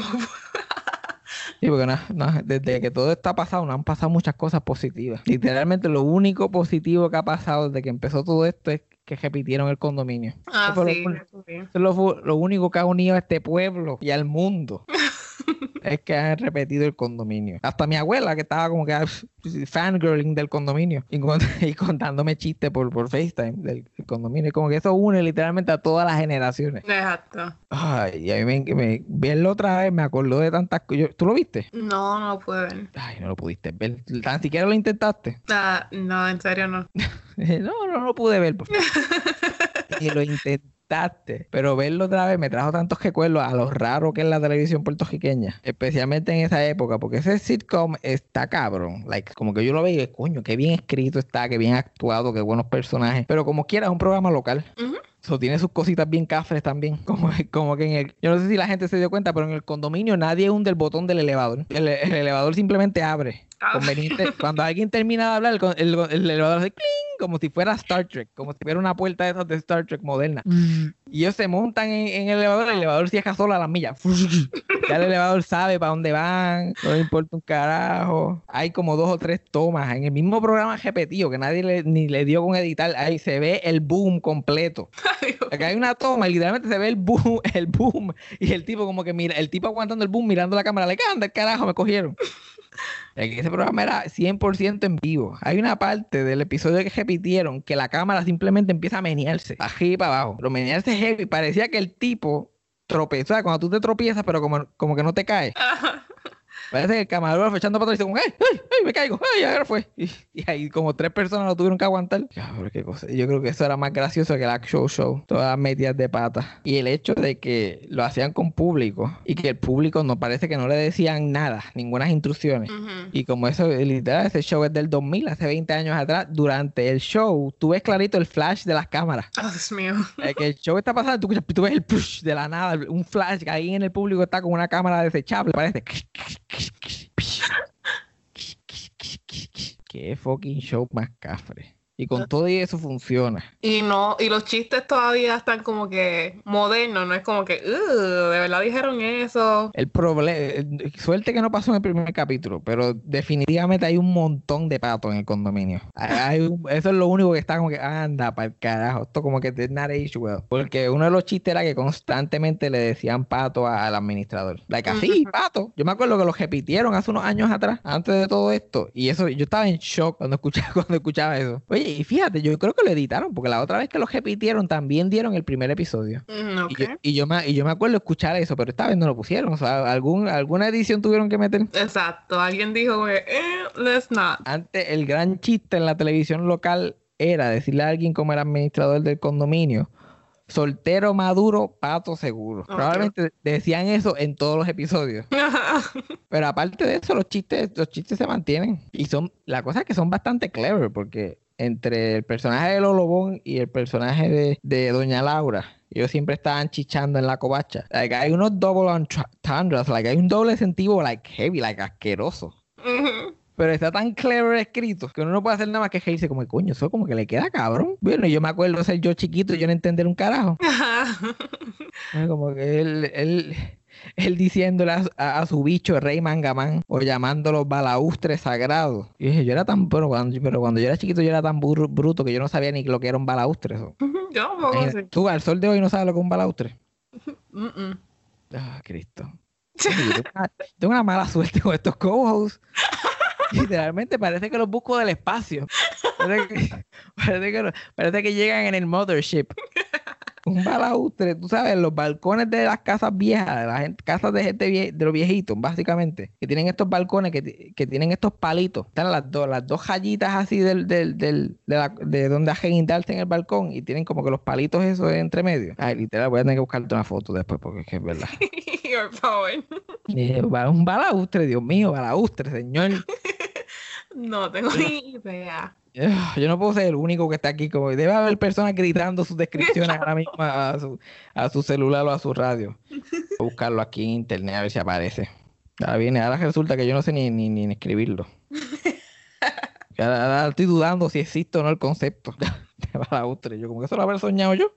A: Sí, porque no- no, desde que todo está pasado, no han pasado muchas cosas positivas. Literalmente lo único positivo que ha pasado desde que empezó todo esto es que repitieron el condominio.
D: Ah, sí,
A: lo-
D: eso sí.
A: Eso es lo, lo único que ha unido a este pueblo y al mundo. es que han repetido el condominio. Hasta mi abuela, que estaba como que ah, fangirling del condominio y, con- y contándome chistes por, por FaceTime del, del condominio. Como que eso une literalmente a todas las generaciones.
D: Exacto.
A: Ay, y a mí me, me- verlo otra vez me acordó de tantas cosas. ¿Tú lo viste?
D: No, no lo pude ver.
A: Ay, no lo pudiste ver. Tan siquiera lo intentaste.
D: Ah, no, en serio no.
A: No, no lo pude ver. por favor. y lo Pero verlo otra vez me trajo tantos recuerdos a lo raro que es la televisión puertorriqueña. Especialmente en esa época. Porque ese sitcom está cabrón. Like, como que yo lo veía y coño, qué bien escrito está, qué bien actuado, qué buenos personajes. Pero como quiera, es un programa local. Eso tiene sus cositas bien cafres también. Como, como que en el. Yo no sé si la gente se dio cuenta, pero en el condominio nadie hunde el botón del elevador. El, el elevador simplemente abre.
D: Ah.
A: Conveniente. Cuando alguien termina de hablar, el, el- el elevador hace cling, como si fuera Star Trek, como si fuera una puerta de esas de Star Trek moderna. Y ellos se montan en, en el elevador, el elevador cierra solo a las millas. Ya el elevador sabe para dónde van, no le importa un carajo. Hay como dos o tres tomas en el mismo programa repetido que nadie le, ni le dio con editar. Ahí se ve el boom completo. Acá hay una toma y literalmente se ve el boom, el boom. Y el tipo como que mira, el tipo aguantando el boom, mirando la cámara, le el carajo, me cogieron. Ese programa era 100% en vivo. Hay una parte del episodio que repitieron que la cámara simplemente empieza a menearse, arriba y para abajo. Pero menearse heavy. Parecía que el tipo tropezó. ¿sabes? Cuando tú te tropiezas, pero como, como que no te caes. Parece que el camarógrafo echando para atrás y dice, ¡ay, ay, ay, me caigo! ¡ay, ahora fue! Y, y ahí como tres personas lo tuvieron que aguantar. Cabrón, qué cosa. Yo creo que eso era más gracioso que el actual show. Todas las metidas de pata. Y el hecho de que lo hacían con público y que el público no parece que no le decían nada, ninguna instrucciones. Y como eso, literal, ese show es del 2000, hace 20 años atrás, durante el show, tú ves clarito el flash de las cámaras.
D: Oh, Dios mío.
A: Es que el show está pasando, tú, tú ves el push de la nada, un flash que ahí en el público está con una cámara desechable, parece. Qué fucking show más cafre. Y con todo y eso funciona.
D: Y no, y los chistes todavía están como que modernos, no es como que, "Ugh, de verdad dijeron eso.
A: El problema, suerte que no pasó en el primer capítulo, pero definitivamente hay un montón de patos en el condominio. Hay- hay un- eso es lo único que está como que anda para el carajo. Esto como que did not age well. Porque uno de los chistes era que constantemente le decían pato a- al administrador. Like así, pato. Yo me acuerdo que lo repitieron hace unos años atrás, antes de todo esto. Y eso, yo estaba en shock cuando escuchaba, cuando escuchaba eso. Oye, y fíjate, yo creo que lo editaron, porque la otra vez que lo repitieron también dieron el primer episodio.
D: Mm.
A: Y, yo, y, yo me, y yo me acuerdo escuchar eso, pero esta vez no lo pusieron. O sea, algún, alguna edición tuvieron que meter.
D: Exacto, alguien dijo eh, let's not.
A: Antes, el gran chiste en la televisión local era decirle a alguien como el administrador del condominio. Soltero maduro, pato seguro. Probablemente decían eso en todos los episodios. Pero aparte de eso, los chistes, los chistes se mantienen. Y son, la cosa es que son bastante clever, porque entre el personaje de Lolobón y el personaje de, de Doña Laura, ellos siempre estaban chichando en la covacha. Like, hay unos double entendres, like, hay un doble sentido, like, heavy, like, asqueroso. Pero está tan clever escrito que uno no puede hacer nada más que reírse como, coño, eso como que le queda cabrón. Bueno, yo me acuerdo ser yo chiquito y yo no entender un carajo. Como que él, él, él diciéndole a, a- a su bicho rey mangamán o llamándolo balaustre sagrado. Y dije, yo era tan, pero cuando, pero cuando yo era chiquito yo era tan bur- bruto que yo no sabía ni lo que era un balaustre. eso.
D: Yo sé.
A: Tú al sol de hoy no sabes lo que es un balaustre.
D: Mm,
A: Cristo. Tengo, una, tengo una mala suerte con estos co-hosts. Literalmente parece que los busco del espacio. Parece que, parece que, parece que llegan en el mothership. Un balaustre, tú sabes, los balcones de las casas viejas, de las gente- casas de gente vie- de los viejitos, básicamente, que tienen estos balcones, que, que tienen estos palitos. Están las dos, las dos rayitas así del, del, del- de, la- de donde hacen guindarse en el balcón y tienen como que los palitos esos entre medio. Ay, literal, voy a tener que buscarte una foto después porque es que es verdad.
D: Por favor.
A: Y dije, "Va- un balaustre, Dios mío, balaustre, señor.
D: No tengo ni idea.
A: Ah, Yo no puedo ser el único que está aquí. Como debe haber personas gritando sus descripciones ahora mismo a su, a su celular o a su radio. A buscarlo aquí en internet a ver si aparece. Ahora viene, ahora resulta que yo no sé ni, ni, ni escribirlo. Ahora, ahora estoy dudando si existe o no el concepto de balaustre. Yo como que eso lo haber soñado yo.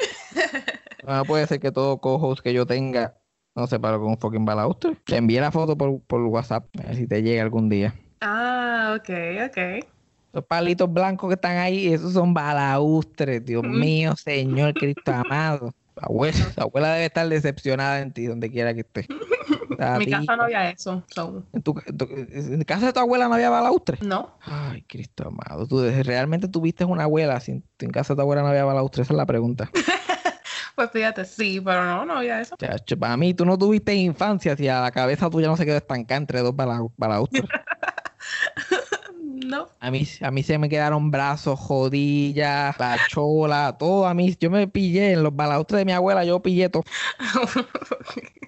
A: No puede ser que todo co-host que yo tenga no lo que es un fucking balaustre. Te envié la foto por, por WhatsApp. A ver si te llega algún día.
D: Ah, ok, ok.
A: Esos palitos blancos que están ahí, esos son balaustres, Dios mío, Señor Cristo amado. Tu abuela, tu abuela debe estar decepcionada en ti, donde quiera que esté.
D: En mi casa no había eso. so,
A: ¿En, tu, en tu- en casa de tu abuela no había balaustre?
D: no.
A: Ay, Cristo amado. ¿Tú realmente tuviste una abuela? Si en, casa de tu abuela no había balaustre, esa es la pregunta.
D: Pues fíjate, sí, pero no, no había eso.
A: Chacho, para mí, tú no tuviste infancia si a la cabeza tuya no se quedó estancada entre dos bala- balaustres.
D: No.
A: A mí, a mí se me quedaron brazos, jodillas, la chola, todo a mí. Yo me pillé en los balaustres de mi abuela, yo pillé todo.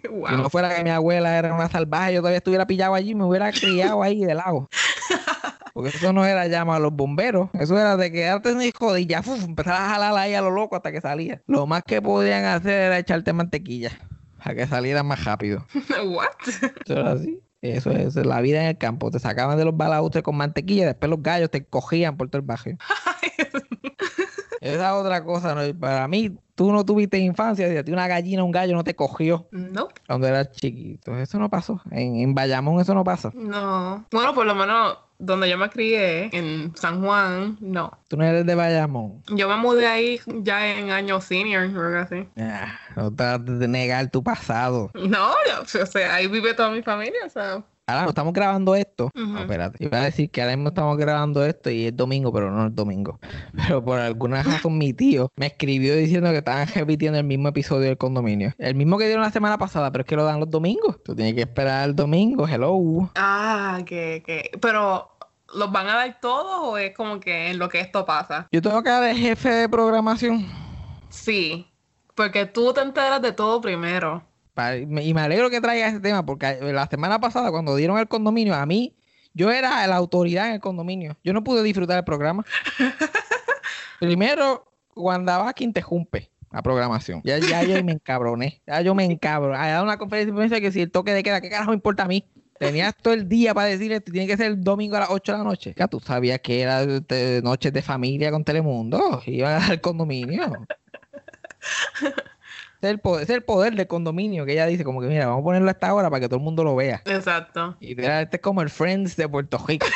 A: Si no fuera que mi abuela era una salvaje, yo todavía estuviera pillado allí, me hubiera criado ahí de lado. Porque eso no era llamar a los bomberos, eso era de quedarte en y ya ¡fuf! empezar a jalar ahí a lo loco hasta que salía. Lo más que podían hacer era echarte mantequilla, a que saliera más rápido.
D: What?
A: Eso era así. Eso es la vida en el campo. Te sacaban de los balaustres con mantequilla después los gallos te cogían por todo el barrio. Esa es otra cosa, ¿no? Para mí, tú no tuviste infancia, si a ti una gallina, un gallo no te cogió
D: no.
A: cuando eras chiquito. Eso no pasó. En, en Bayamón eso no pasa.
D: No. Bueno, por lo menos donde yo me crié, en San Juan, no.
A: Tú no eres de Bayamón.
D: Yo me mudé ahí ya en año senior o algo así.
A: Ah, no trates de negar tu pasado.
D: No, yo- o sea, ahí vive toda mi familia, o sea.
A: Ahora, no estamos grabando esto.
D: Ujú.
A: No, espérate. Iba a decir que ahora mismo estamos grabando esto y es domingo, pero no es domingo. Pero por alguna razón mi tío me escribió diciendo que estaban repitiendo el mismo episodio del condominio. El mismo que dieron la semana pasada, pero es que lo dan los domingos. Tú tienes que esperar el domingo. Hello.
D: Ah, que, que. Pero, ¿los van a dar todos o es como que en lo que esto pasa?
A: Yo tengo que de jefe de programación.
D: Sí. Porque tú te enteras de todo primero.
A: Y me alegro que traiga ese tema, porque la semana pasada, cuando dieron el condominio, a mí, yo era la autoridad en el condominio. Yo no pude disfrutar el programa. Primero, Wanda Vaki interrumpe la programación. Ya, ya yo me encabroné. Ya yo me encabroné. Ha dado una conferencia que si el toque de queda, ¿qué carajo me importa a mí? Tenías todo el día para decir esto, tiene que ser el domingo a las 8 de la noche. Ya tú sabías que era noches de familia con Telemundo. Iban al condominio. Es el poder, es el poder del condominio que ella dice, como que mira, vamos a ponerlo a esta hora para que todo el mundo lo vea.
D: Exacto.
A: Y mira, este es como el Friends de Puerto Rico.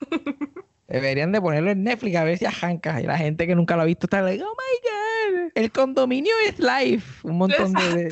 A: Deberían de ponerlo en Netflix a ver si arranca. Y la gente que nunca lo ha visto está like, oh my god, el condominio es live. Un montón de, de,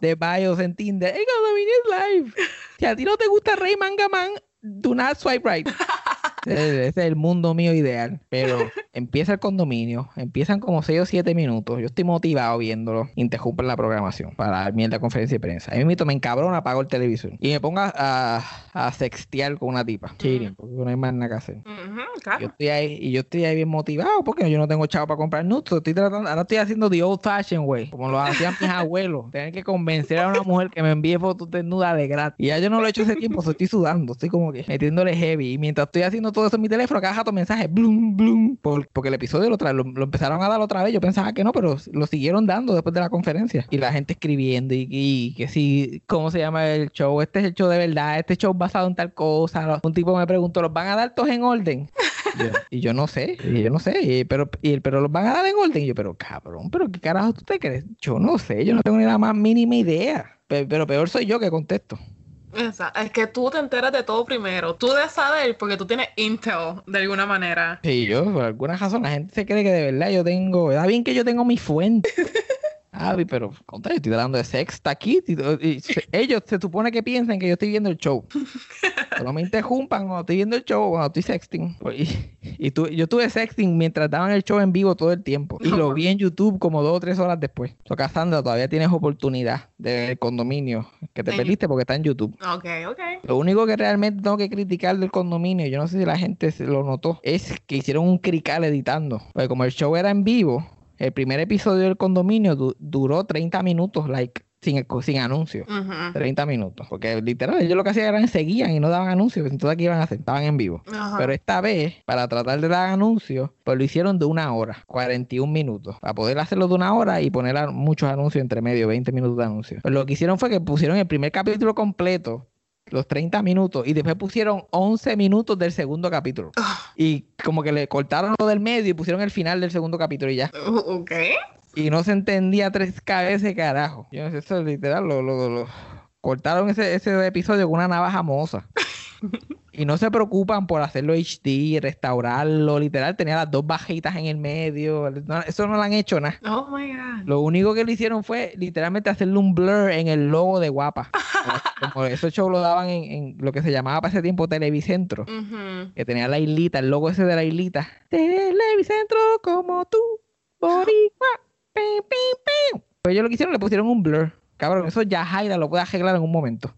A: de bios en Tinder. El condominio es live. Si a ti no te gusta Rey Mangaman, do not swipe right. Ese ese es el mundo mío ideal. Pero empieza el condominio, empiezan como 6 o 7 minutos. Yo estoy motivado viéndolo. Interrumpen la programación para dar mierda conferencia de prensa. A mí me encabrona, apago el televisor. Y me pongo a, a, sextear con una tipa. Porque no hay más nada que hacer. Yo
D: claro.
A: estoy ahí, y yo estoy ahí bien motivado porque yo no tengo chavo para comprar nuts. Estoy tratando, ahora estoy haciendo the old fashion way, como lo hacían mis abuelos. Tener que convencer a una mujer que me envíe fotos desnudas de gratis. Y ya yo no lo he hecho hace tiempo, so estoy sudando, estoy como que metiéndole heavy. Y mientras estoy haciendo todo eso en mi teléfono, cada rato mensajes, blum, blum. Por- porque el episodio lo, lo, lo empezaron a dar otra vez. Yo pensaba que no, pero lo siguieron dando después de la conferencia. Y la gente escribiendo y, y que sí, ¿cómo se llama el show? Este es el show de verdad, este show basado en tal cosa. Un tipo me preguntó, ¿los van a dar todos en orden? Y yo, y yo no sé, y yo no sé, y- pero, y pero los van a dar en orden. Y yo, pero cabrón, pero qué carajo tú te crees? Yo no sé, yo no tengo ni la más mínima idea. Pe- Pero, peor soy yo que contesto.
D: Exacto. Es que tú te enteras de todo primero. Tú debes saber porque tú tienes intel de alguna manera.
A: Y yo, por alguna razón, la gente se cree que de verdad yo tengo. Está bien que yo tengo mi fuente. Ah, pero contra, yo estoy hablando de sexta aquí. y- y ellos se supone que piensan que yo estoy viendo el show. Pero me interrumpan cuando estoy viendo el show o cuando estoy sexting. Pues, Y, y tu- yo tuve sexting mientras daban el show en vivo todo el tiempo. Y lo vi en YouTube como dos o tres horas después. So, Cassandra, todavía tienes oportunidad de ver el condominio que te perdiste porque está en YouTube.
D: Ok, ok.
A: Lo único que realmente tengo que criticar del condominio, yo no sé si la gente se lo notó, es que hicieron un crical editando. Porque como el show era en vivo, el primer episodio del condominio du- duró 30 minutos, like, sin, sin anuncio.
D: Ujú.
A: 30 minutos. Porque literal, ellos lo que hacían era seguían y no daban anuncios. Entonces, ¿qué iban a hacer? Estaban en vivo. Pero esta vez, para tratar de dar anuncios, pues lo hicieron de una hora, 41 minutos. Para poder hacerlo de una hora y poner muchos anuncios entre medio, 20 minutos de anuncios. Pues lo que hicieron fue que pusieron el primer capítulo completo, los 30 minutos, y después pusieron 11 minutos del segundo capítulo. Y como que le cortaron lo del medio y pusieron el final del segundo capítulo y ya.
D: Uh, ok.
A: Y no se entendía tres cabezas, carajo. Yo no sé, eso es literal, lo, lo- lo- cortaron ese, ese episodio con una navaja moza. Y no se preocupan por hacerlo HD, restaurarlo, literal, tenía las dos bajitas en el medio. no- eso no lo han hecho nada.
D: Oh my god.
A: Lo único que lo hicieron fue literalmente hacerle un blur en el logo de Guapa. Como, como esos shows lo daban en, en lo que se llamaba para ese tiempo Televicentro. Que tenía la islita, el logo ese de la islita. Televicentro como tú, boricua, pim, pim, pim. Pues ellos lo que hicieron, le pusieron un blur. Cabrón, eso ya Jaira lo puede arreglar en un momento.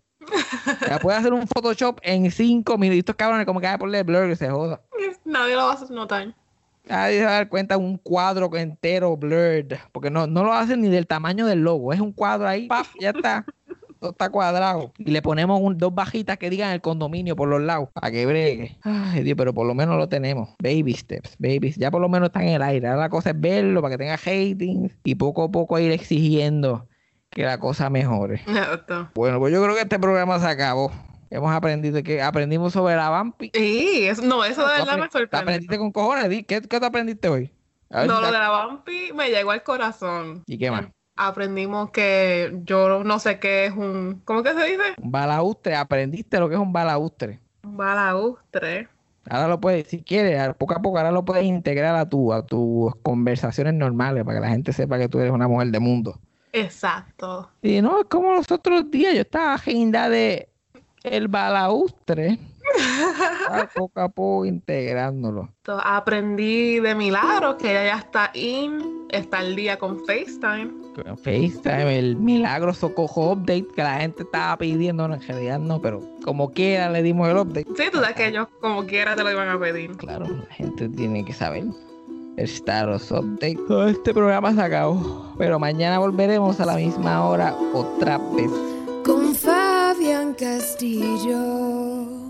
A: Ya puede hacer un Photoshop en cinco minutos, cabrones, como que va a ponerle blur que se joda.
D: Nadie lo va a notar.
A: Nadie se va a dar cuenta un cuadro entero blurred. Porque no, no lo hacen ni del tamaño del logo. Es un cuadro ahí, ¡pap! ya está. Todo está cuadrado. Y le ponemos un- dos bajitas que digan el condominio por los lados. Para que bregue. Ay, Dios, pero por lo menos lo tenemos. Baby steps, babies. Ya por lo menos está en el aire. Ahora la cosa es verlo para que tenga ratings. Y poco a poco ir exigiendo que la cosa mejore.
D: Exacto.
A: Bueno, pues yo creo que este programa se acabó. Hemos aprendido que aprendimos sobre la vampi.
D: Sí, eso, no, eso de verdad me sorprende.
A: aprendiste con cojones. ¿Qué, qué tú aprendiste hoy?
D: No, lo
A: te-
D: de la vampi me llegó al corazón.
A: ¿Y qué más?
D: Aprendimos que yo no sé qué es un... ¿Cómo que se dice?
A: Un balaustre, aprendiste lo que es un balaustre.
D: Un balaustre.
A: Ahora lo puedes, si quieres, poco a poco ahora lo puedes integrar a, tu, a tus conversaciones normales para que la gente sepa que tú eres una mujer de mundo.
D: Exacto.
A: Y no, es como los otros días, yo estaba agenda de el balaustre. Poco a poco integrándolo.
D: So, aprendí de milagro que ella ya está in, está al día con FaceTime.
A: Con FaceTime, el milagro socojo update que la gente estaba pidiendo, no, en realidad no, pero como quiera le dimos el update.
D: Sí, tú sabes que ellos como quiera te lo iban a pedir.
A: Claro, la gente tiene que saber. El status update. Todo este programa se acabó. Pero mañana volveremos a la misma hora otra vez.
C: Con Fabián Castillo.